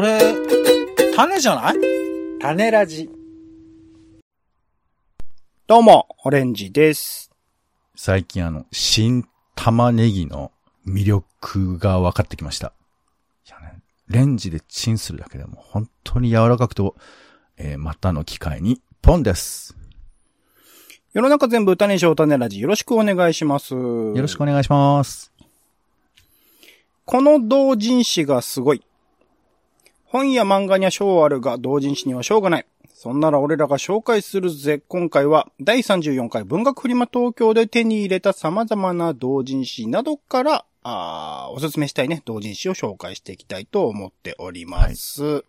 それ、種じゃない？種ラジ。どうも、オレンジです。最近あの、新玉ねぎの魅力が分かってきました。いやね、レンジでチンするだけでも本当に柔らかくと、えーまたの機会に、ポンです。世の中全部種にしよう種ラジ。よろしくお願いします。よよろしくお願いします。この同人誌がすごい。本や漫画には賞あるが、同人誌には賞がない。そんなら俺らが紹介するぜ。今回は第34回文学フリマ東京で手に入れた様々な同人誌などから、あおすすめしたいね、同人誌を紹介していきたいと思っております。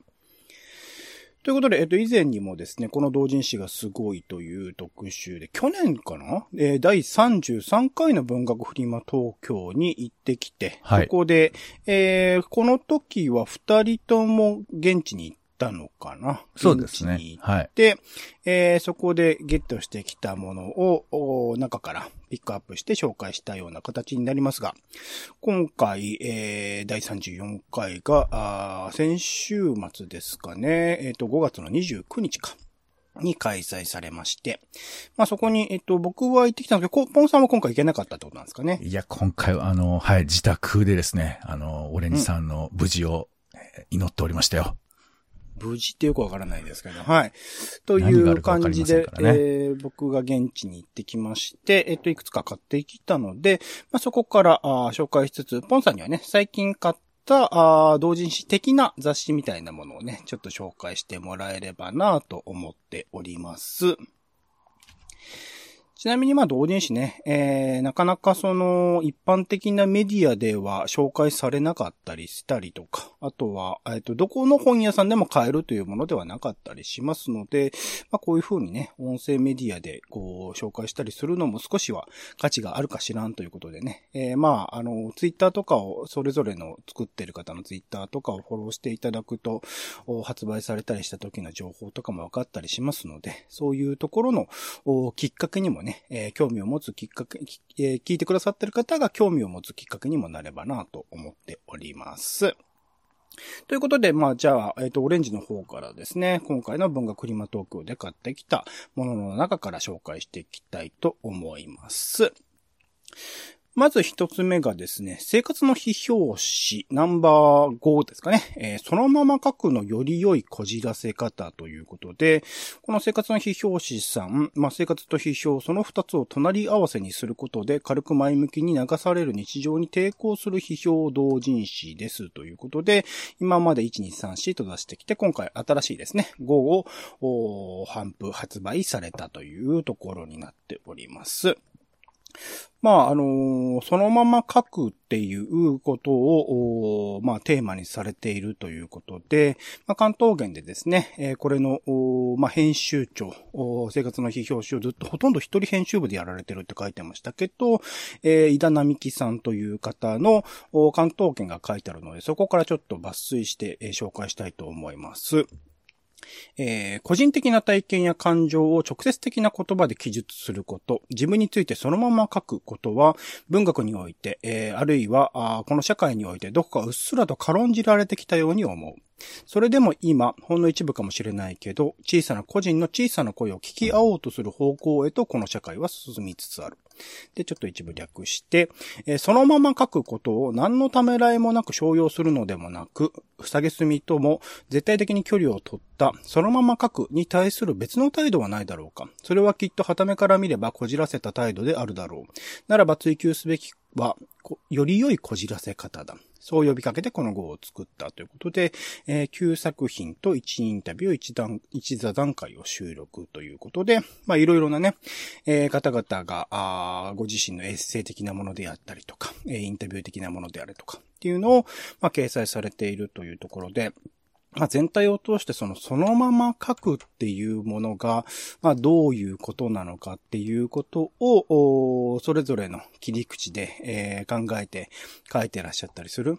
ということで、えっと、以前にもですね、この同人誌がすごいという特集で、去年かな？えー第33回の文学フリマ東京に行ってきて、はい。そこで、えーこの時は二人とも現地に行ったのかな？そうですねはい。て、えーそこでゲットしてきたものを、お中からピックアップして紹介したような形になりますが、今回、えー第34回が、あー先週末ですかね、えっ、と、5月の29日か。に開催されまして。まあそこに、えっと、僕は行ってきたんですけど、こポンさんは今回行けなかったってことなんですかね？いや、今回はあの、はい、自宅でですね、あの、オレンジさんの無事を、えー祈っておりましたよ。無事ってよくわからないですけど、はい。という感じで、えー僕が現地に行ってきまして、えっと、いくつか買ってきたので、まあ、そこからあー紹介しつつ、ポンさんにはね、最近買ったあー同人誌的な雑誌みたいなものをね、ちょっと紹介してもらえればなと思っております。ちなみにまあ同人誌ね、えー、なかなかその一般的なメディアでは紹介されなかったりしたりとか、あとは、えっと、どこの本屋さんでも買えるというものではなかったりしますので、まあこういう風にね、音声メディアでこう紹介したりするのも少しは価値があるかしらんということでね、えー、まああの、ツイッターとかをそれぞれの作ってる方のツイッターとかをフォローしていただくと、発売されたりした時の情報とかも分かったりしますので、そういうところのきっかけにもね、えー興味を持つきっかけ、えー聞いてくださってる方が興味を持つきっかけにもなればなと思っております。ということで、まあ、じゃあ、えっ、と、オレンジの方からですね、今回の文学クリマ東京で買ってきたものの中から紹介していきたいと思います。まず一つ目がですね、生活の批評誌ナンバー5ですかね。えーそのまま書くのより良いこじらせ方ということで、この生活の批評誌さん、まあ、生活と批評、その二つを隣り合わせにすることで、軽く前向きに流される日常に抵抗する批評同人誌ですということで、今まで1、2、3、4と出してきて、今回新しいですね、5をおー頒布発売されたというところになっております。まあ、あのーそのまま書くっていうことを、まあ、テーマにされているということで、まあ、関東圏でですね、えーこれの、まあ、編集長、生活の批評誌をずっとほとんど一人編集部でやられてるって書いてましたけど、えー、井田並木さんという方の、関東圏が書いてあるので、そこからちょっと抜粋して、えー紹介したいと思います。えー個人的な体験や感情を直接的な言葉で記述すること、自分についてそのまま書くことは、文学において、えーあるいはあこの社会においてどこかうっすらと軽んじられてきたように思う。それでも今、ほんの一部かもしれないけど、小さな個人の小さな声を聞き合おうとする方向へとこの社会は進みつつある。で、ちょっと一部略して、えーそのまま書くことを何のためらいもなく商用するのでもなく、塞げすみとも絶対的に距離を取った、そのまま書くに対する別の態度はないだろうか。それはきっと旗目から見ればこじらせた態度であるだろう。ならば追求すべきは、より良いこじらせ方だ。そう呼びかけてこの号を作ったということで、えー9作品と1インタビュー、1段、1座段階を収録ということで、まあいろいろなね、えー方々が、あご自身のエッセイ的なものであったりとか、えーインタビュー的なものであるとかっていうのを、まあ掲載されているというところで、まあ、全体を通してその、そのまま書くっていうものが、まあ、どういうことなのかっていうことを、それぞれの切り口で、えー考えて書いてらっしゃったりする。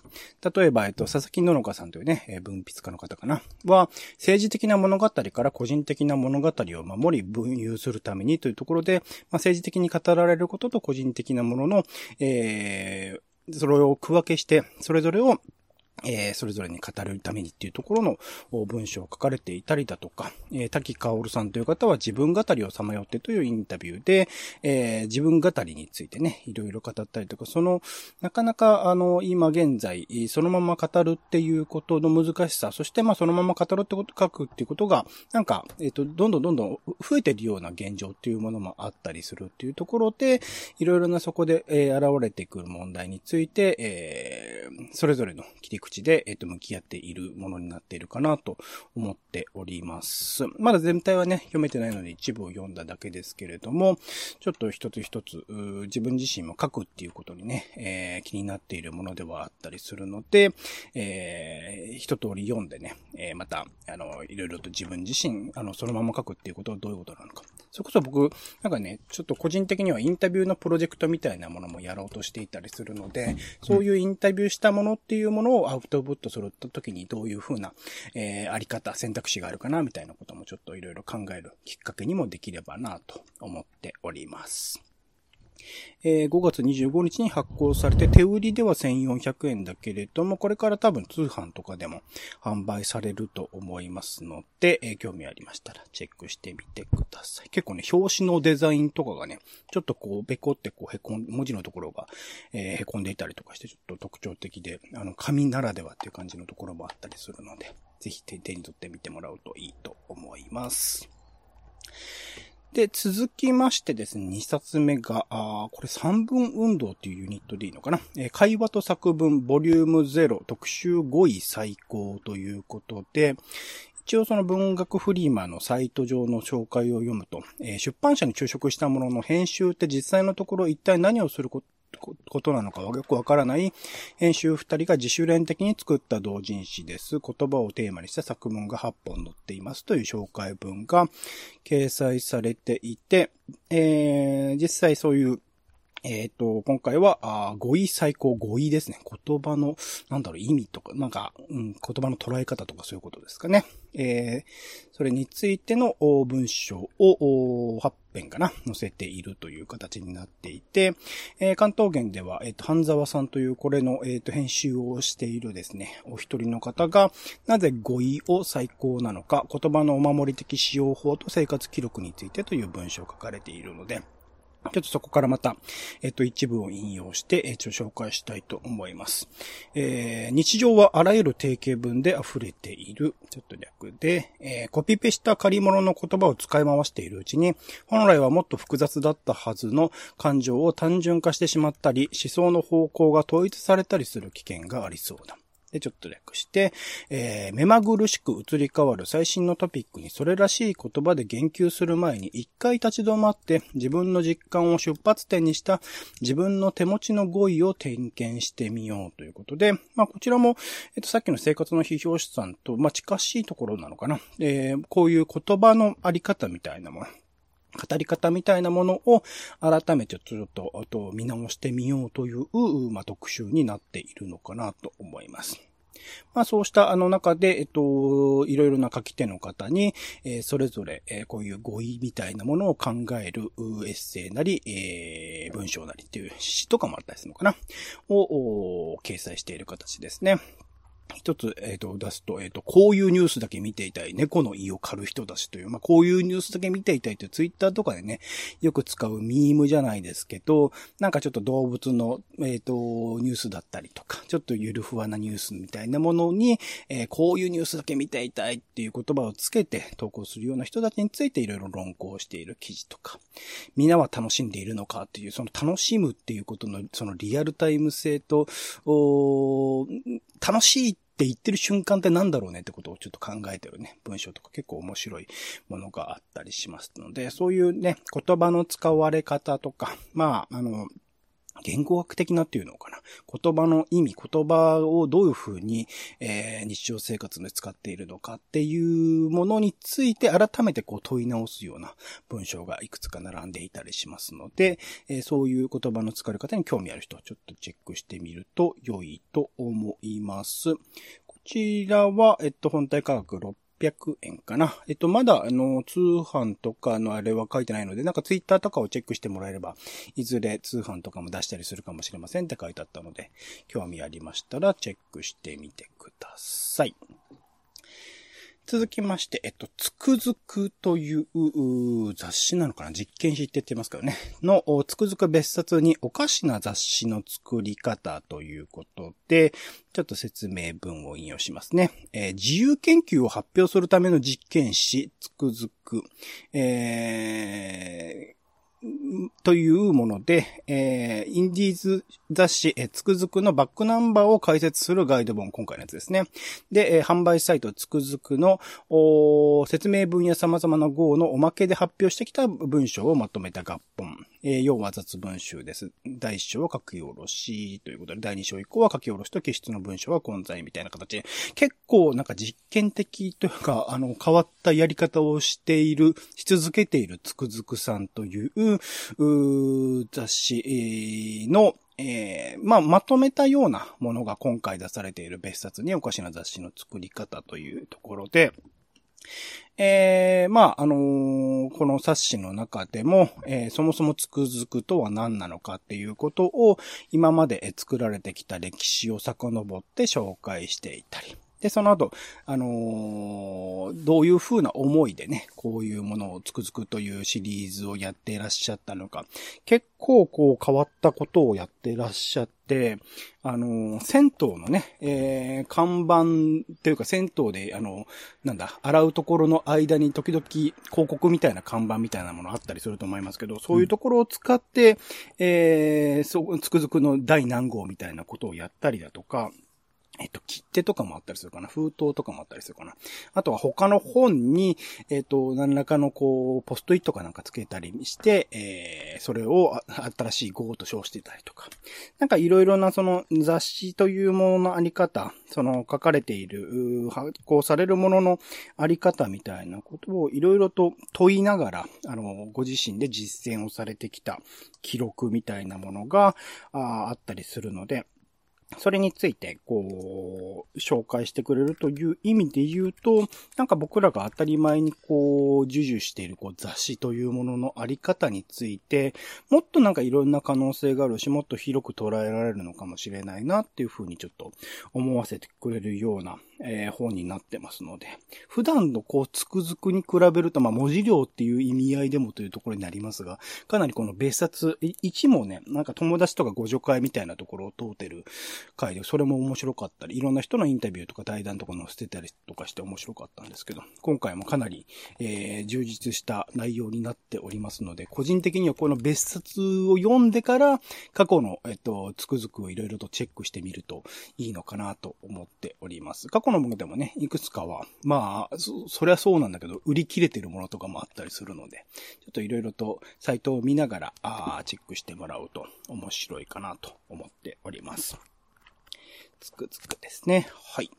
例えば、えっと、佐々木ののかさんというね、えー文筆家の方かな、は、政治的な物語から個人的な物語を守り分有するためにというところで、まあ、政治的に語られることと個人的なものの、えーそれを区分けして、それぞれをえーそれぞれに語るためにっていうところの文章を書かれていたりだとか、えー滝薫さんという方は自分語りをさまよってというインタビューで、えー自分語りについてね、いろいろ語ったりとか、その、なかなか、あの、今現在、そのまま語るっていうことの難しさ、そしてまあそのまま語るってこと、書くっていうことが、なんか、えっ、と、どんどんどんどん増えてるような現状っていうものもあったりするっていうところで、いろいろなそこで、え現れてくる問題について、えそれぞれの切り口で、えっ、と、向き合っているものになっているかなと思っております。まだ全体はね、読めてないので一部を読んだだけですけれども、ちょっと一つ一つ、自分自身も書くっていうことにね、えー気になっているものではあったりするので、えー一通り読んでね、えーまた、あの、いろいろと自分自身、あの、そのまま書くっていうことはどういうことなのか。それこそ僕、なんかね、ちょっと個人的にはインタビューのプロジェクトみたいなものもやろうとしていたりするので、そういうインタビューしたものっていうものをアウトプットする時にどういうふうな、えーあり方、選択肢があるかな、みたいなこともちょっといろいろ考えるきっかけにもできればな、と思っております。えー5月25日に発行されて、手売りでは1400円だけれども、これから多分通販とかでも販売されると思いますので、えー興味ありましたらチェックしてみてください。結構ね、表紙のデザインとかがね、ちょっとこう、べこってこう、へこん、文字のところが、えーへこんでいたりとかして、ちょっと特徴的で、あの、紙ならではっていう感じのところもあったりするので、ぜひ手に取ってみてもらうといいと思います。で、続きましてですね、2冊目が、あーこれ3分運動っていうユニットでいいのかな、えー会話と作文ボリューム0特集5位最高ということで、一応その文学フリーマーのサイト上の紹介を読むと、えー出版社に就職したものの編集って実際のところ一体何をすることことなのかはよくわからない編集二人が自主練的に作った同人誌です。言葉をテーマにした作文が8本載っていますという紹介文が掲載されていて、えー、実際そういうえっ、と、今回は、あ語彙最高語彙ですね。言葉の、なんだろう、意味とか、なんか、うん、言葉の捉え方とかそういうことですかね。えー、それについての文章を8編かな、載せているという形になっていて、えー関東圏では、えっ、と、半沢さんというこれの、えっ、と、編集をしているですね、お一人の方が、なぜ語彙を最高なのか、言葉のお守り的使用法と生活記録についてという文章を書かれているので、ちょっとそこからまた、えっと、一部を引用して、えっと、紹介したいと思います。えー日常はあらゆる定型文で溢れている。ちょっと略で、えーコピペした借り物の言葉を使い回しているうちに、本来はもっと複雑だったはずの感情を単純化してしまったり、思想の方向が統一されたりする危険がありそうだ。で、ちょっと略して、えー目まぐるしく移り変わる最新のトピックにそれらしい言葉で言及する前に一回立ち止まって自分の実感を出発点にした自分の手持ちの語彙を点検してみようということで、まあこちらも、えっとさっきの生活の批評師さんと、まあ近しいところなのかな。えーこういう言葉のあり方みたいなもの。語り方みたいなものを改めてちょっと、あと見直してみようという、まあ、特集になっているのかなと思います。まあそうしたあの中で、えっと、いろいろな書き手の方に、えーそれぞれ、えーこういう語彙みたいなものを考えるエッセイなり、えー文章なりっていう詩とかもあったりするのかなを、掲載している形ですね。一つ、えっ、と、出すと、えっ、と、こういうニュースだけ見ていたい、猫の胃を狩る人たちという、まあ、こういうニュースだけ見ていたいというツイッターとかでね、よく使うミームじゃないですけど、なんかちょっと動物の、えっ、と、ニュースだったりとか、ちょっとゆるふわなニュースみたいなものに、えこういうニュースだけ見ていたいっていう言葉をつけて投稿するような人たちについていろいろ論考している記事とか、みんなは楽しんでいるのかっていう、その楽しむっていうことの、そのリアルタイム性と、楽しいって言ってる瞬間って何だろうねってことをちょっと考えてるね、文章とか結構面白いものがあったりしますので、そういうね、言葉の使われ方とか、まあ、あの、言語学的なっていうのかな。言葉の意味、言葉をどういうふうに、えー日常生活で使っているのかっていうものについて改めてこう問い直すような文章がいくつか並んでいたりしますので、えーそういう言葉の使われ方に興味ある人はちょっとチェックしてみると良いと思います。こちらは、えっと、本体価格600円かな。えっと、まだ、あの、通販とかのあれは書いてないので、なんかツイッターとかをチェックしてもらえれば、いずれ通販とかも出したりするかもしれませんって書いてあったので、興味ありましたらチェックしてみてください。続きまして、えっと、つくづくという雑誌なのかな？実験誌って言ってますけどね。の、つくづく別冊におかしな雑誌の作り方ということで、ちょっと説明文を引用しますね。えー、自由研究を発表するための実験誌、つくづく。えーというもので、えー、インディーズ雑誌、えー、つくづくのバックナンバーを解説するガイド本、今回のやつですね。で、えー、販売サイトつくづくの説明文や様々な号のおまけで発表してきた文章をまとめた合本。えー、要は雑文集です。第一章は書き下ろしということで、第二章以降は書き下ろしと記述の文章は混在みたいな形で、結構なんか実験的というか、あの、変わったやり方をしている、し続けているつくづくさんという、う雑誌の、えー、まあ、まとめたようなものが今回出されている別冊におかしな雑誌の作り方というところで、えー、まあ、あのー、この冊子の中でも、えー、そもそもつくづくとは何なのかっていうことを、今まで作られてきた歴史を遡って紹介していたり、で、その後、あのー、どういう風な思いでね、こういうものをつくづくというシリーズをやっていらっしゃったのか、結構こう変わったことをやっていらっしゃって、あのー、銭湯のね、えー、看板というか銭湯で、あの、なんだ、洗うところの間に時々広告みたいな看板みたいなものあったりすると思いますけど、そういうところを使って、うん、えー、そ、つくづくの第何号みたいなことをやったりだとか、えっと、切手とかもあったりするかな。封筒とかもあったりするかな。あとは他の本に、えっと、何らかのこう、ポストイットかなんかつけたりして、えー、それを新しい号と称してたりとか。なんかいろいろなその雑誌というもののあり方、その書かれている、発行されるもののあり方みたいなことをいろいろと問いながら、あの、ご自身で実践をされてきた記録みたいなものがああったりするので、それについて、こう、紹介してくれるという意味で言うと、なんか僕らが当たり前にこう、授受しているこう雑誌というもののあり方について、もっとなんかいろんな可能性があるし、もっと広く捉えられるのかもしれないなっていうふうにちょっと思わせてくれるような、えー、本になってますので、普段のこう、つくづくに比べると、まあ、文字量っていう意味合いでもというところになりますが、かなりこの別冊、1もね、なんか友達とかご助会みたいなところを通ってる回で、それも面白かったり、いろんな人のインタビューとか対談とか載せてたりとかして面白かったんですけど、今回もかなり、えー、充実した内容になっておりますので、個人的にはこの別冊を読んでから、過去の、えっと、つくづくをいろいろとチェックしてみるといいのかなと思っております。過去のものでもね、いくつかは、まあ、そ、そりゃそうなんだけど、売り切れてるものとかもあったりするので、ちょっといろいろとサイトを見ながら、あチェックしてもらうと面白いかなと思っております。つくつくですね。はい。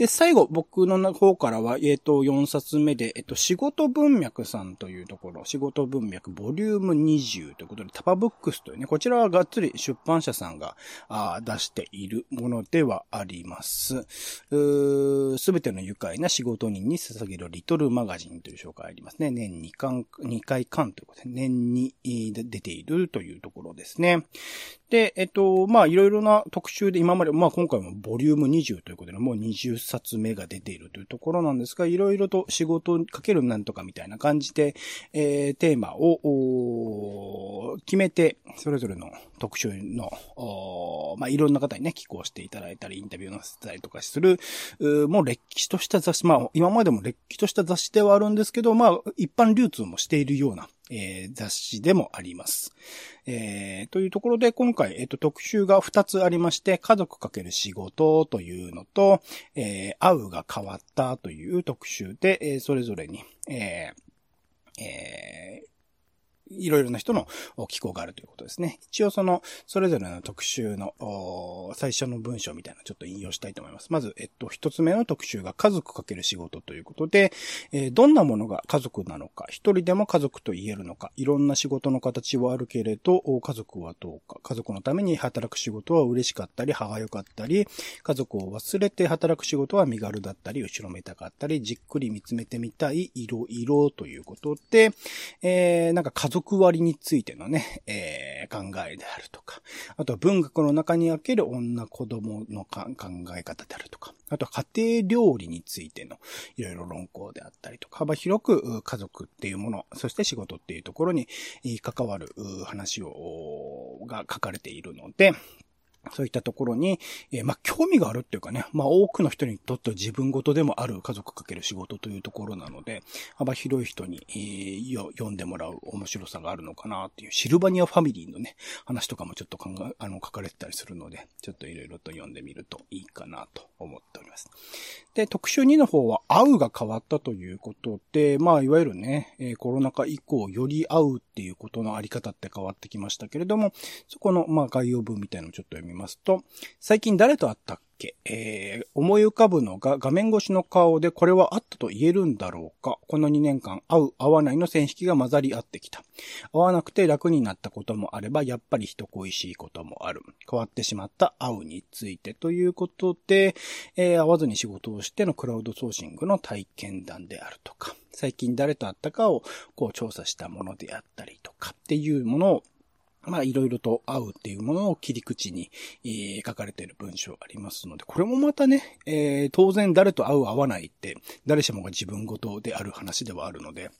で、最後、僕の方からは、えっ、ー、と、4冊目で、えっ、ー、と、仕事文脈さんというところ、仕事文脈ボリューム20ということで、タパブックスというね、こちらはがっつり出版社さんがあ出しているものではあります。すべての愉快な仕事人に捧げるリトルマガジンという紹介ありますね。年2巻、2回巻ということで、年に出ているというところですね。で、えっと、まあ、いろいろな特集で今まで、まあ、今回もボリューム20ということで、もう20冊目が出ているというところなんですが、いろいろと仕事にかけるなんとかみたいな感じで、えー、テーマを、決めて、それぞれの特集の、まあ、いろんな方にね、寄稿していただいたり、インタビューなせたりとかする、もう歴史とした雑誌、まあ、今までも歴史とした雑誌ではあるんですけど、まあ、一般流通もしているような、えー、雑誌でもあります。えー、というところで、今回、えっ、ー、と、特集が2つありまして、家族かける仕事というのと、えー、会うが変わったという特集で、えー、それぞれに、えー、えー、いろいろな人の機構があるということですね。一応その、それぞれの特集の、最初の文章みたいなちょっと引用したいと思います。まず、えっと、一つ目の特集が家族かける仕事ということで、えー、どんなものが家族なのか、一人でも家族と言えるのか、いろんな仕事の形はあるけれど、家族はどうか、家族のために働く仕事は嬉しかったり、歯が良かったり、家族を忘れて働く仕事は身軽だったり、後ろめたかったり、じっくり見つめてみたい、いろいろということで、えー、なんか家族割についてのね、えー、考えであるとか、あとは文学の中における女子供の考え方であるとか、あとは家庭料理についてのいろいろ論考であったりとか、幅広く家族っていうもの、そして仕事っていうところに関わる話を、が書かれているので、そういったところに、えー、まあ、興味があるっていうかね、まあ、多くの人にとっては自分ごとでもある家族かける仕事というところなので、幅広い人に、えー、読んでもらう面白さがあるのかなっていう、シルバニアファミリーのね、話とかもちょっと考え、あの、書かれてたりするので、ちょっといろいろと読んでみるといいかなと思っております。で、特集2の方は、会うが変わったということで、まあ、いわゆるね、えー、コロナ禍以降、より会うっていうことのあり方って変わってきましたけれども、そこの、まあ、概要文みたいなのをちょっと読みますと、最近誰と会ったっけ？えー、思い浮かぶのが画面越しの顔でこれはあったと言えるんだろうか？この2年間会う、会わないの線引きが混ざり合ってきた。会わなくて楽になったこともあれば、やっぱり人恋しいこともある。変わってしまった会うについてということで、えー、会わずに仕事をしてのクラウドソーシングの体験談であるとか、最近誰と会ったかをこう調査したものであったりとかっていうものをまあ、いろいろと合うっていうものを切り口に、え、書かれている文章ありますので、これもまたね、えー、当然誰と会う合わないって、誰しもが自分ごとである話ではあるので、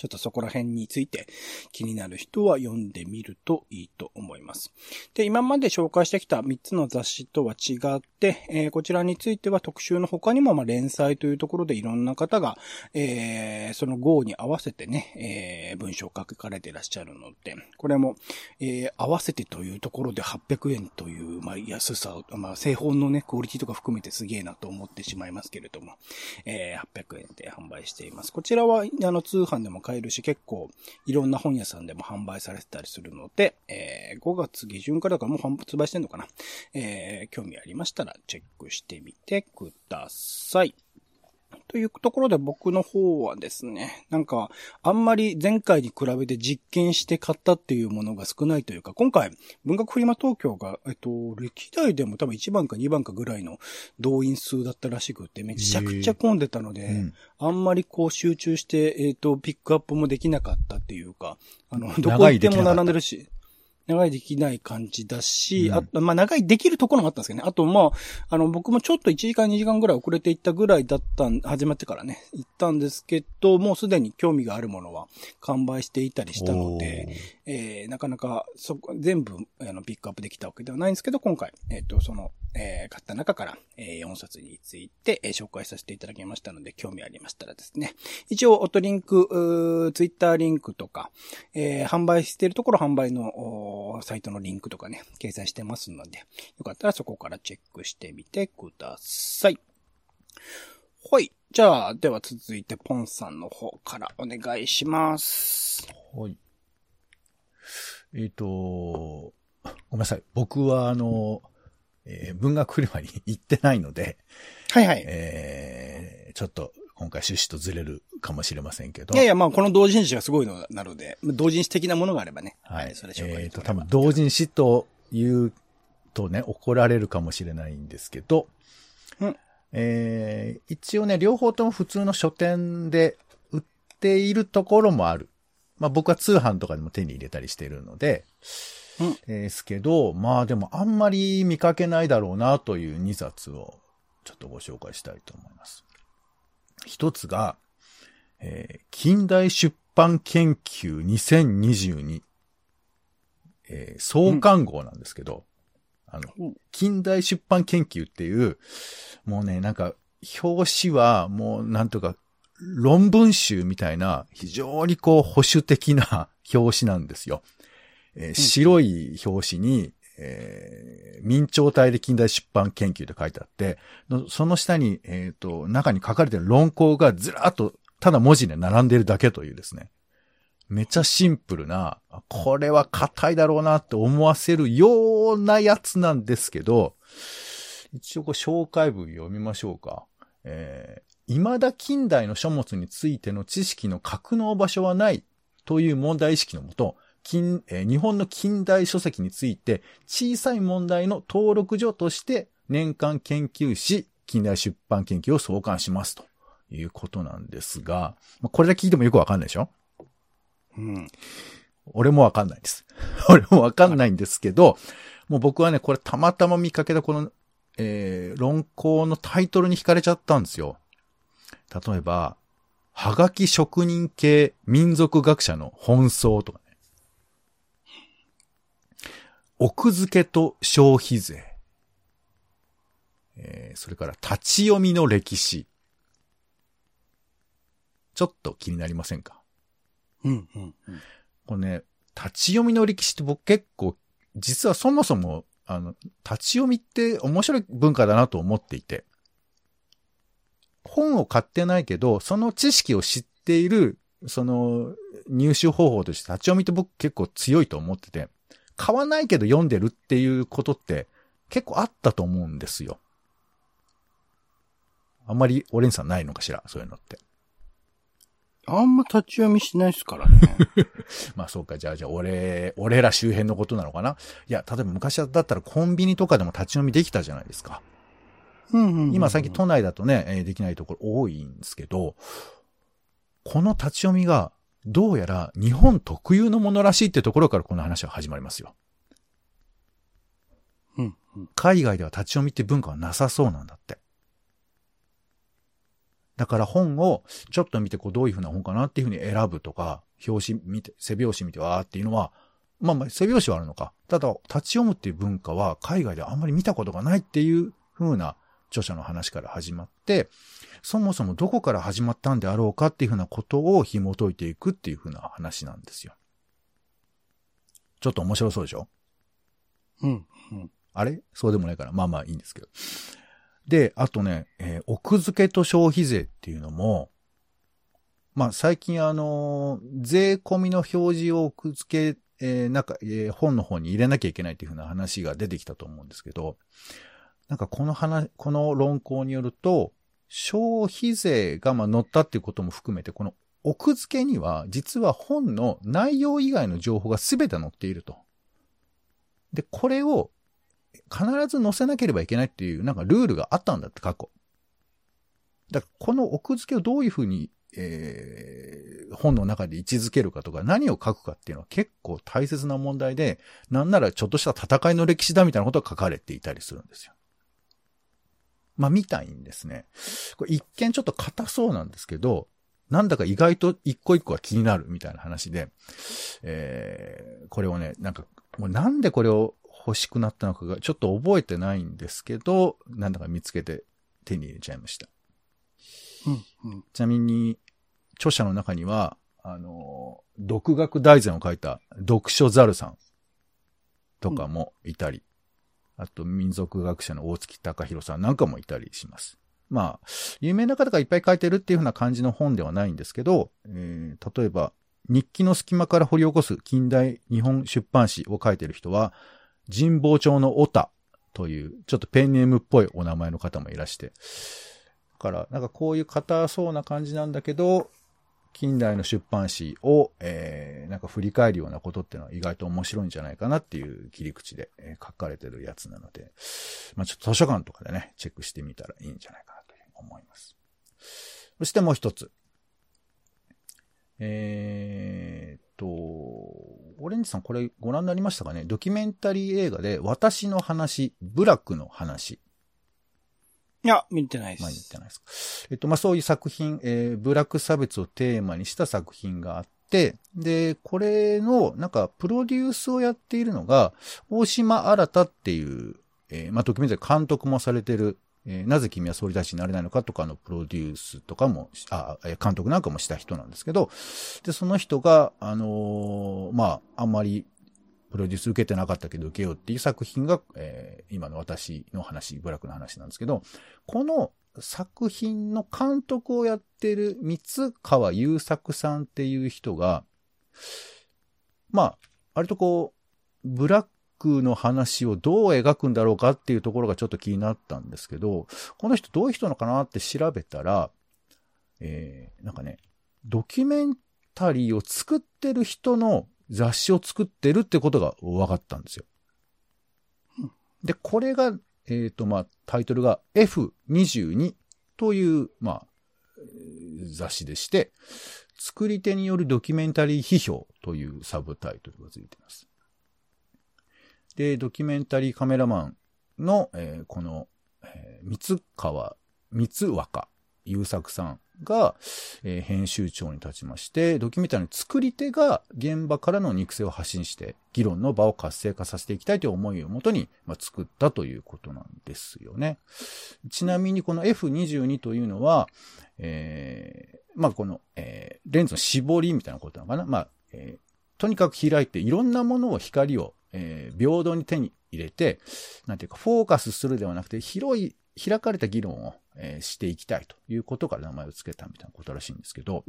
ちょっとそこら辺について気になる人は読んでみるといいと思います。で、今まで紹介してきた3つの雑誌とは違って、えー、こちらについては特集の他にも、ま連載というところでいろんな方が、えー、その号に合わせてね、えー、文章を書かれていらっしゃるので、これも、えー、合わせてというところで800円という、まあ、安さを、まあ、製本のね、クオリティとか含めてすげえなと思ってしまいますけれども、えー、800円で販売しています。こちらは、あの、通販でも買えるし、結構いろんな本屋さんでも販売されてたりするので、えー、5月下旬からだからもう発売してんのかなえー、興味ありましたらチェックしてみてください。というところで僕の方はですね、なんか、あんまり前回に比べて実験して買ったっていうものが少ないというか、今回、文学フリマ東京が、えっと、歴代でも多分1番か2番かぐらいの動員数だったらしくて、めちゃくちゃ混んでたので、うん、あんまりこう集中して、えっと、ピックアップもできなかったっていうか、あの、どこ行っても並んでるし。長いできない感じだし、うん、あと、まあ、長いできるところもあったんですけどね。あと、まあ、あの、僕もちょっと1時間2時間ぐらい遅れていったぐらいだったん、始まってからね、行ったんですけど、もうすでに興味があるものは完売していたりしたので、えー、なかなか、そこ、全部、あの、ピックアップできたわけではないんですけど、今回、えっ、ー、と、その、えー、買った中から、えー、4冊について、えー、紹介させていただきましたので、興味ありましたらですね。一応、オトリンク、ツイッターリンクとか、えー、販売しているところ販売の、サイトのリンクとかね、掲載してますので、よかったらそこからチェックしてみてください。はい。じゃあ、では続いて、ポンさんの方からお願いします。はい。えっ、ー、と、ごめんなさい。僕は、あの、えー、文学フリマに行ってないので、はいはい。えー、ちょっと今回趣旨とずれるかもしれませんけど。いやいや、まあこの同人誌がすごいのなので、同人誌的なものがあればね。はい。それ紹介えっ、ー、と、多分同人誌と言うとね、怒られるかもしれないんですけど、うん。えー、一応ね、両方とも普通の書店で売っているところもある。まあ僕は通販とかでも手に入れたりしているので、うん、ですけど、まあでもあんまり見かけないだろうなという2冊をちょっとご紹介したいと思います。一つが、えー、近代出版研究2022、えー、創刊号なんですけど、うん、あの、近代出版研究っていう、もうね、なんか、表紙はもうなんとか論文集みたいな非常にこう保守的な 表紙なんですよ。えー、白い表紙に、えー、明朝体で近代出版研究と書いてあって、その下に、えっ、ー、と、中に書かれている論考がずらっと、ただ文字で並んでいるだけというですね。めちゃシンプルな、これは硬いだろうなって思わせるようなやつなんですけど、一応こう紹介文読みましょうか。えー、未だ近代の書物についての知識の格納場所はないという問題意識のもと、近えー、日本の近代書籍について小さい問題の登録所として年間研究し、近代出版研究を創刊しますということなんですが、まあ、これだけ聞いてもよくわかんないでしょ？うん。俺もわかんないです。俺もわかんないんですけど、もう僕はね、これたまたま見かけたこの、えー、論考のタイトルに惹かれちゃったんですよ。例えば、はがき職人系民族学者の奔走とかね。奥付けと消費税。えー、それから立ち読みの歴史。ちょっと気になりませんか？うん、うん、うん。これね、立ち読みの歴史って僕結構、実はそもそも、あの、立ち読みって面白い文化だなと思っていて。本を買ってないけど、その知識を知っている、その、入手方法として立ち読みって僕結構強いと思ってて、買わないけど読んでるっていうことって結構あったと思うんですよ。あんまりオレンさんないのかしら？そういうのって。あんま立ち読みしないですからね。まあそうか、じゃあじゃあ俺、俺ら周辺のことなのかな？いや、例えば昔だったらコンビニとかでも立ち読みできたじゃないですか。今最近都内だとね、えー、できないところ多いんですけど、この立ち読みがどうやら日本特有のものらしいってところからこの話は始まりますよ。うんうん、海外では立ち読みって文化はなさそうなんだって。だから本をちょっと見てこうどういう風な本かなっていう風に選ぶとか、表紙見て、背表紙見てわーっていうのは、まあまあ背表紙はあるのか。ただ、立ち読むっていう文化は海外ではあんまり見たことがないっていう風な著者の話から始まって、そもそもどこから始まったんであろうかっていう風なことを紐解いていくっていう風な話なんですよ。ちょっと面白そうでしょ？うん。うん、あれ？そうでもないから、まあまあいいんですけど。で、あとね、えー、奥付けと消費税っていうのも、まあ最近あのー、税込みの表示を奥付け、えー、なんか、えー、本の方に入れなきゃいけないっていうふうな話が出てきたと思うんですけど、なんかこの話、この論考によると、消費税がま乗ったっていうことも含めて、この奥付けには実は本の内容以外の情報が全て載っていると。で、これを必ず載せなければいけないっていう、なんかルールがあったんだって、過去。だからこの奥付けをどういうふうに、えー、本の中で位置づけるかとか、何を書くかっていうのは結構大切な問題で、なんならちょっとした戦いの歴史だみたいなことが書かれていたりするんですよ。まあ、みたいんですね。これ一見ちょっと硬そうなんですけど、なんだか意外と一個一個は気になるみたいな話で、えー、これをね、なんか、もうなんでこれを欲しくなったのかがちょっと覚えてないんですけど、なんだか見つけて手に入れちゃいました。うんうん、ちなみに、著者の中には、あの、独学大全を書いた読書ザルさんとかもいたり、うん、あと民族学者の大月隆弘さんなんかもいたりします。まあ、有名な方がいっぱい書いてるっていう風な感じの本ではないんですけど、えー、例えば、日記の隙間から掘り起こす近代日本出版史を書いてる人は、神保町のオタという、ちょっとペンネームっぽいお名前の方もいらして。だから、なんかこういう硬そうな感じなんだけど、近代の出版史を、えー、なんか振り返るようなことっていうのは意外と面白いんじゃないかなっていう切り口で、えー、書かれてるやつなので、まあちょっと図書館とかでね、チェックしてみたらいいんじゃないかなというう思います。そしてもう一つ。えー、と、オレンジさんこれご覧になりましたかね？ドキュメンタリー映画で私の話、ブラックの話。いや、見てないです。まあ、見てないですか。えっと、まあ、そういう作品、えー、ブラック差別をテーマにした作品があって、で、これの、なんか、プロデュースをやっているのが、大島新っていう、えー、まあ、ドキュメンタリー監督もされてる、えー、なぜ君は総理大臣になれないのかとかのプロデュースとかも、あ、監督なんかもした人なんですけど、で、その人が、あのー、まあ、あんまりプロデュース受けてなかったけど受けようっていう作品が、えー、今の私の話、ブラックの話なんですけど、この作品の監督をやってる三川優作さんっていう人が、まあ、割とこう、ブラックの話をどう描くんだろうかっていうところがちょっと気になったんですけど、この人どういう人なのかなって調べたら、えー、なんかね、ドキュメンタリーを作ってる人の雑誌を作ってるってことが分かったんですよ。で、これが、えっ、ー、と、まあ、タイトルが F22 という、まあ、雑誌でして、作り手によるドキュメンタリー批評というサブタイトルがついています。で、ドキュメンタリーカメラマンの、えー、この、えー、三川、三若優作さんが、えー、編集長に立ちまして、ドキュメンタリーの作り手が現場からの肉声を発信して、議論の場を活性化させていきたいという思いをもとに、まあ、作ったということなんですよね。ちなみにこの F22 というのは、えー、まあこの、えー、レンズの絞りみたいなことなのかな？まあ、えー、とにかく開いていろんなものを光を、えー、平等に手に入れて、なんていうか、フォーカスするではなくて、広い、開かれた議論を、していきたいということから名前を付けたみたいなことらしいんですけど、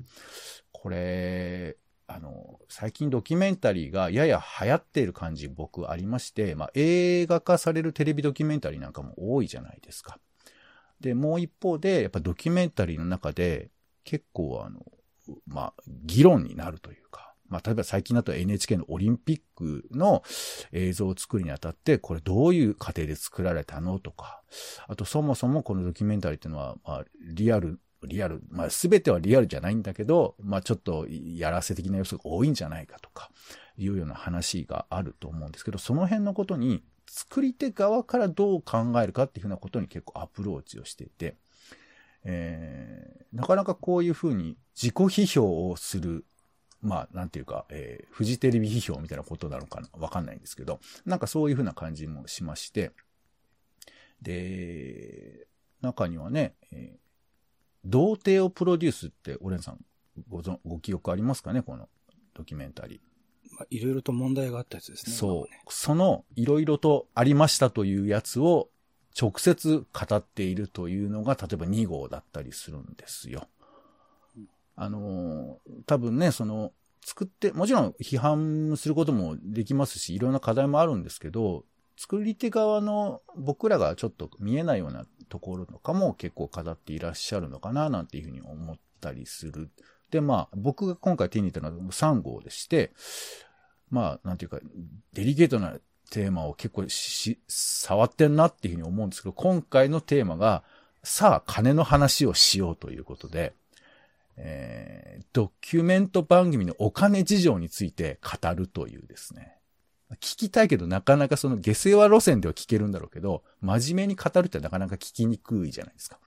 これ、あの、最近ドキュメンタリーがやや流行っている感じ僕ありまして、まあ映画化されるテレビドキュメンタリーなんかも多いじゃないですか。で、もう一方で、やっぱドキュメンタリーの中で結構あの、まあ、議論になるというか、まあ、例えば最近だと NHK のオリンピックの映像を作るにあたって、これどういう過程で作られたのとか、あとそもそもこのドキュメンタリーっていうのは、まあ、リアル、リアル、まあ、すべてはリアルじゃないんだけど、まあ、ちょっとやらせ的な要素が多いんじゃないかとか、いうような話があると思うんですけど、その辺のことに、作り手側からどう考えるかっていうふうなことに結構アプローチをしていて、えー、なかなかこういうふうに自己批評をする、まあ、なんていうか、えー、フジテレビ批評みたいなことなのかなわかんないんですけど、なんかそういうふうな感じもしまして、で、中にはね、えー、童貞をプロデュースって、オレンさんご存、ご記憶ありますかねこのドキュメンタリー。まあ、いろいろと問題があったやつですね。そう。ね、その、いろいろとありましたというやつを、直接語っているというのが、例えば2号だったりするんですよ。あの、多分ね、その、作って、もちろん批判することもできますし、いろんな課題もあるんですけど、作り手側の僕らがちょっと見えないようなところとかも結構語っていらっしゃるのかな、なんていうふうに思ったりする。で、まあ、僕が今回手に入れたのは3号でして、まあ、なんていうか、デリケートなテーマを結構し、触ってんなっていうふうに思うんですけど、今回のテーマが、さあ、金の話をしようということで、えー、ドキュメント番組のお金事情について語るというですね。聞きたいけど、なかなかその下世話路線では聞けるんだろうけど、真面目に語るってなかなか聞きにくいじゃないですか。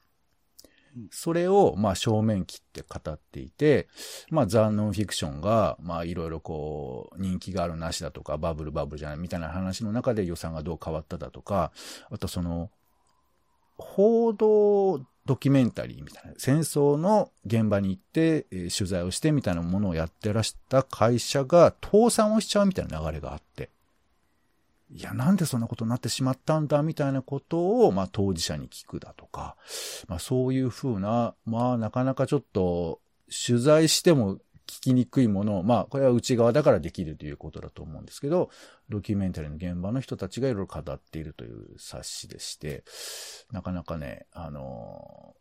それを、まあ、正面切って語っていて、まあ、ザ・ノンフィクションが、まあ、いろいろこう、人気があるなしだとか、バブルバブルじゃないみたいな話の中で予算がどう変わっただとか、あとその、報道ドキュメンタリーみたいな、戦争の現場に行って、えー、取材をしてみたいなものをやってらした会社が倒産をしちゃうみたいな流れがあって、いや、なんでそんなことになってしまったんだ、みたいなことを、まあ、当事者に聞くだとか、まあ、そういうふうな、まあ、なかなかちょっと、取材しても聞きにくいものを、まあ、これは内側だからできるということだと思うんですけど、ドキュメンタリーの現場の人たちがいろいろ語っているという冊子でして、なかなかね、あの、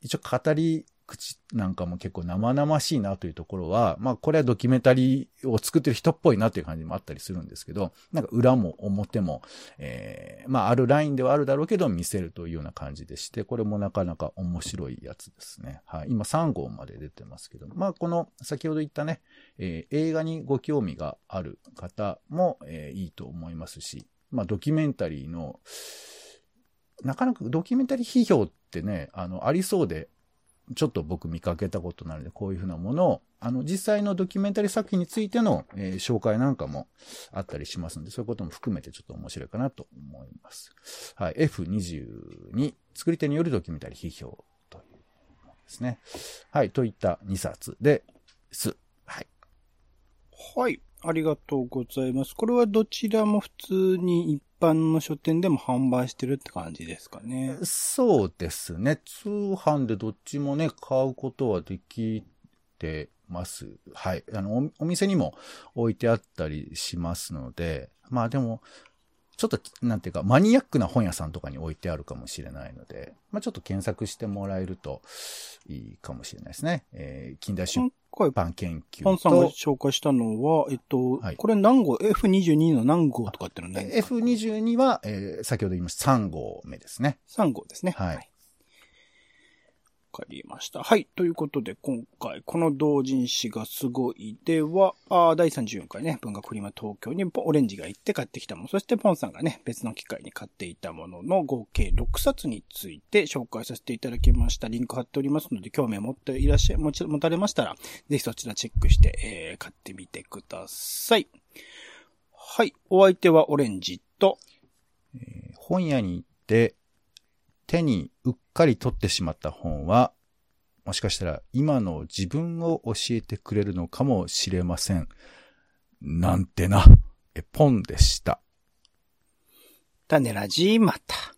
一応語り口なんかも結構生々しいなというところは、まあこれはドキュメンタリーを作ってる人っぽいなという感じもあったりするんですけど、なんか裏も表も、えー、まああるラインではあるだろうけど見せるというような感じでして、これもなかなか面白いやつですね。はい。今3号まで出てますけど、まあこの先ほど言ったね、えー、映画にご興味がある方も、えー、いいと思いますし、まあドキュメンタリーの、なかなかドキュメンタリー批評ってね、あの、ありそうでちょっと僕見かけたことなので、こういうふうなものを、あの、実際のドキュメンタリー作品についての、えー、紹介なんかもあったりしますので、そういうことも含めてちょっと面白いかなと思います。はい。F22、作り手によるドキュメンタリー批評というものですね。はい。といった2冊です。はい。はい。ありがとうございます。これはどちらも普通に一般の書店でも販売してるって感じですかね。そうですね。通販でどっちもね、買うことはできてます。はい。あの、お店にも置いてあったりしますので、まあでも、ちょっと、なんていうか、マニアックな本屋さんとかに置いてあるかもしれないので、まあちょっと検索してもらえるといいかもしれないですね。えー近代出今回、版研究ポンさんがと、紹介したのは、えっと、はいこれ何号 ?F22 の何号とかってのは何ですか F22 は、えー先ほど言いました3号目ですね。3号ですね。はいわかりました。はい。ということで、今回、この同人誌がすごいでは、あ第34回ね、文学フリマ東京にオレンジが行って買ってきたもの、そしてポンさんがね、別の機会に買っていたものの合計6冊について紹介させていただきました。リンク貼っておりますので、興味を持っていらっしゃい、持ち持たれましたら、ぜひそちらチェックして、えー買ってみてください。はい。お相手はオレンジとえ、本屋に行って手にうっかり取ってしまった本は、もしかしたら今の自分を教えてくれるのかもしれません。なんてな、え、ポンでした。種ラジまた。